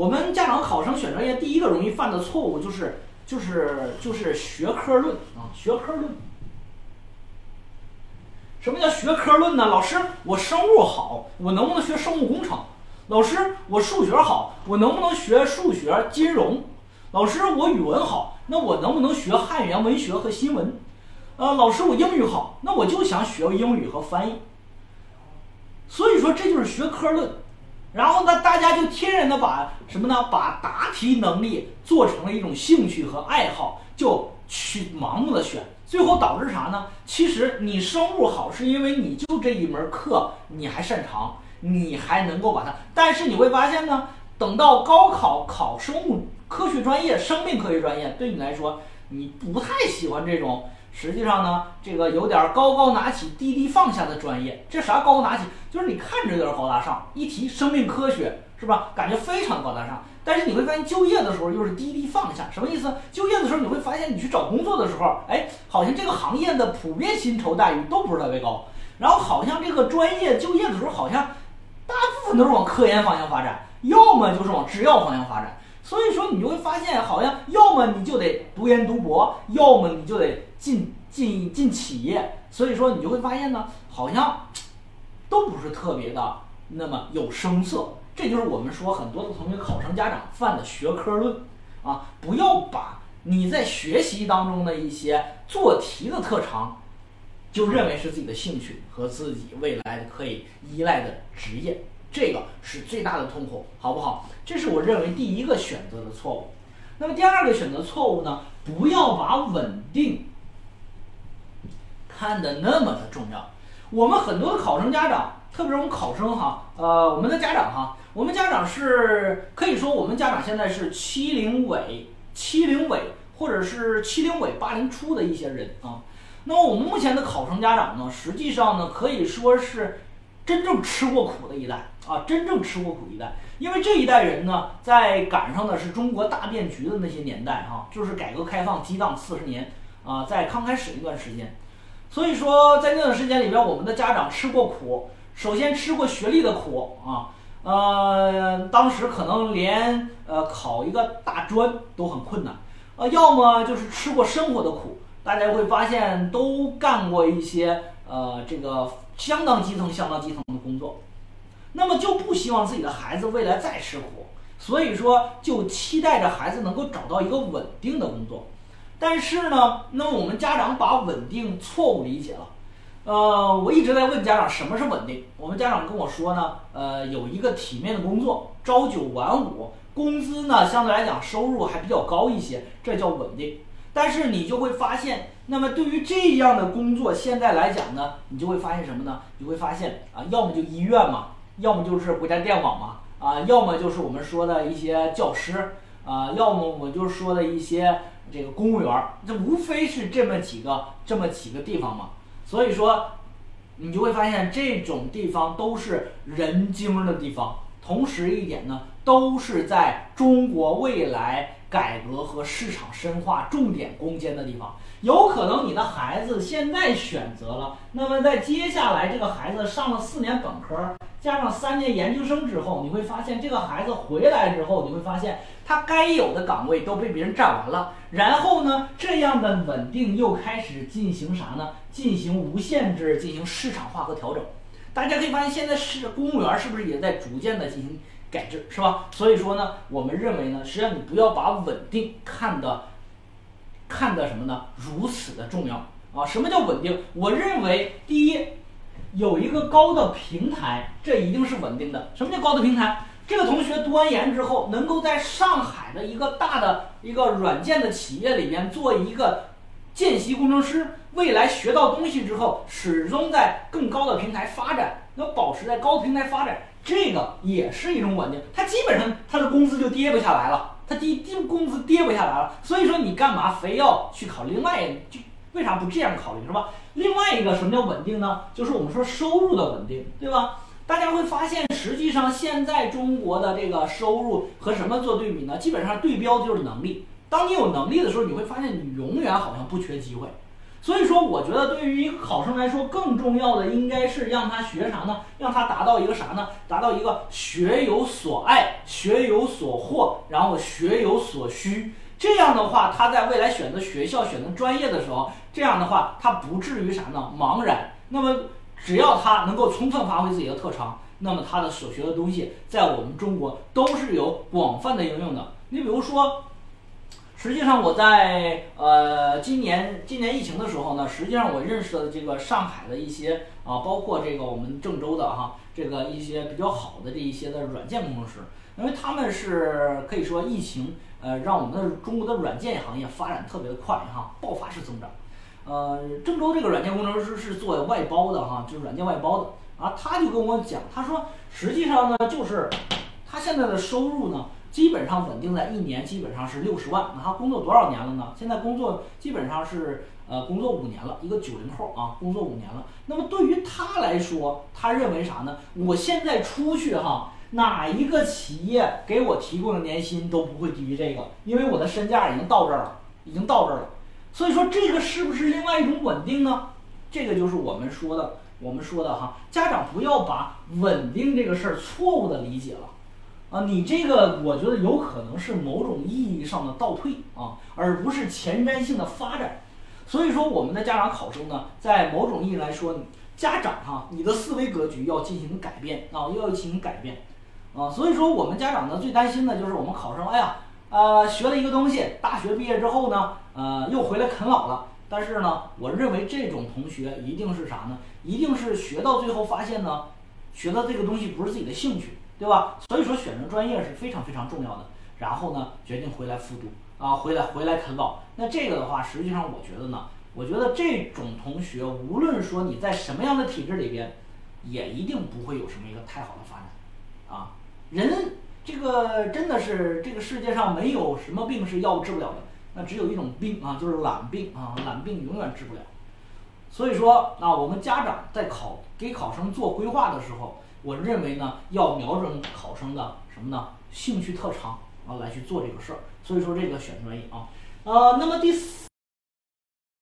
我们家长考生选专业第一个容易犯的错误就是就是就是学科论啊，学科论。什么叫学科论呢？老师，我生物好，我能不能学生物工程？老师，我数学好，我能不能学数学、金融？老师，我语文好，那我能不能学汉语言文学和新闻？呃，老师，我英语好，那我就想学英语和翻译。所以说，这就是学科论。然后呢，大家就天然的把什么呢？把答题能力做成了一种兴趣和爱好，就去盲目的选。最后导致啥呢？其实你生物好，是因为你就这一门课你还擅长，你还能够把它。但是你会发现呢，等到高考考生物科学专业、生命科学专业，对你来说，你不太喜欢这种。实际上呢，这个有点高高拿起、低低放下的专业。这啥高高拿起？就是你看着有点高大上，一提生命科学，是吧？感觉非常高大上。但是你会发现，就业的时候又是低低放下，什么意思？就业的时候你会发现，你去找工作的时候，哎，好像这个行业的普遍薪酬待遇都不是特别高。然后好像这个专业就业的时候，好像大部分都是往科研方向发展，要么就是往制药方向发展。所以说，你就会发现，好像要么你就得读研读博，要么你就得进进进企业。所以说，你就会发现呢，好像都不是特别的那么有声色。这就是我们说很多的同学、考生、家长犯的学科论啊！不要把你在学习当中的一些做题的特长，就认为是自己的兴趣和自己未来可以依赖的职业，这个是最大的痛苦，好不好？这是我认为第一个选择的错误。那么第二个选择错误呢？不要把稳定看得那么的重要。我们很多考生、家长，特别是我们考生哈，呃，我们的家长哈。我们家长是可以说，我们家长现在是七零尾、七零尾，或者是七零尾、八零初的一些人啊。那么我们目前的考生家长呢，实际上呢，可以说是真正吃过苦的一代啊，真正吃过苦一代。因为这一代人呢，在赶上的是中国大变局的那些年代哈，就是改革开放激荡四十年啊，在刚开始一段时间。所以说，在那段时间里边，我们的家长吃过苦，首先吃过学历的苦啊。呃，当时可能连呃考一个大专都很困难，呃，要么就是吃过生活的苦，大家会发现都干过一些呃这个相当基层、相当基层的工作，那么就不希望自己的孩子未来再吃苦，所以说就期待着孩子能够找到一个稳定的工作，但是呢，那我们家长把稳定错误理解了。呃，我一直在问家长什么是稳定。我们家长跟我说呢，呃，有一个体面的工作，朝九晚五，工资呢相对来讲收入还比较高一些，这叫稳定。但是你就会发现，那么对于这样的工作，现在来讲呢，你就会发现什么呢？你会发现啊，要么就医院嘛，要么就是国家电网嘛，啊，要么就是我们说的一些教师，啊，要么我就说的一些这个公务员，这无非是这么几个这么几个地方嘛。所以说，你就会发现这种地方都是人精的地方，同时一点呢，都是在中国未来改革和市场深化重点攻坚的地方。有可能你的孩子现在选择了，那么在接下来这个孩子上了四年本科。加上三年研究生之后，你会发现这个孩子回来之后，你会发现他该有的岗位都被别人占完了。然后呢，这样的稳定又开始进行啥呢？进行无限制，进行市场化和调整。大家可以发现，现在是公务员是不是也在逐渐的进行改制，是吧？所以说呢，我们认为呢，实际上你不要把稳定看的看的什么呢？如此的重要啊？什么叫稳定？我认为第一。有一个高的平台，这一定是稳定的。什么叫高的平台？这个同学读完研之后，能够在上海的一个大的一个软件的企业里面做一个见习工程师，未来学到东西之后，始终在更高的平台发展，要保持在高平台发展，这个也是一种稳定。他基本上他的工资就跌不下来了，他低低工资跌不下来了。所以说你干嘛非要去考另外就为啥不这样考虑是吧？另外一个什么叫稳定呢？就是我们说收入的稳定，对吧？大家会发现，实际上现在中国的这个收入和什么做对比呢？基本上对标的就是能力。当你有能力的时候，你会发现你永远好像不缺机会。所以说，我觉得对于一个考生来说，更重要的应该是让他学啥呢？让他达到一个啥呢？达到一个学有所爱、学有所获，然后学有所需。这样的话，他在未来选择学校、选择专业的时候，这样的话他不至于啥呢？茫然。那么，只要他能够充分发挥自己的特长，那么他的所学的东西，在我们中国都是有广泛的应用的。你比如说。实际上，我在呃今年今年疫情的时候呢，实际上我认识的这个上海的一些啊，包括这个我们郑州的哈，这个一些比较好的这一些的软件工程师，因为他们是可以说疫情呃让我们的中国的软件行业发展特别的快哈，爆发式增长。呃，郑州这个软件工程师是做外包的哈，就是软件外包的啊，他就跟我讲，他说实际上呢，就是他现在的收入呢。基本上稳定在一年，基本上是六十万。那他工作多少年了呢？现在工作基本上是呃工作五年了，一个九零后啊，工作五年了。那么对于他来说，他认为啥呢？我现在出去哈，哪一个企业给我提供的年薪都不会低于这个，因为我的身价已经到这儿了，已经到这儿了。所以说这个是不是另外一种稳定呢？这个就是我们说的，我们说的哈，家长不要把稳定这个事儿错误的理解了。啊，你这个我觉得有可能是某种意义上的倒退啊，而不是前瞻性的发展。所以说，我们的家长考生呢，在某种意义来说，家长哈，你的思维格局要进行改变啊，要进行改变啊。所以说，我们家长呢最担心的就是我们考生，哎呀，呃，学了一个东西，大学毕业之后呢，呃，又回来啃老了。但是呢，我认为这种同学一定是啥呢？一定是学到最后发现呢，学的这个东西不是自己的兴趣。对吧？所以说选择专业是非常非常重要的。然后呢，决定回来复读啊，回来回来啃老。那这个的话，实际上我觉得呢，我觉得这种同学，无论说你在什么样的体制里边，也一定不会有什么一个太好的发展啊。人这个真的是这个世界上没有什么病是药物治不了的，那只有一种病啊，就是懒病啊，懒病永远治不了。所以说啊，我们家长在考给考生做规划的时候。我认为呢，要瞄准考生的什么呢？兴趣特长啊，来去做这个事儿。所以说这个选专业啊，呃，那么第四。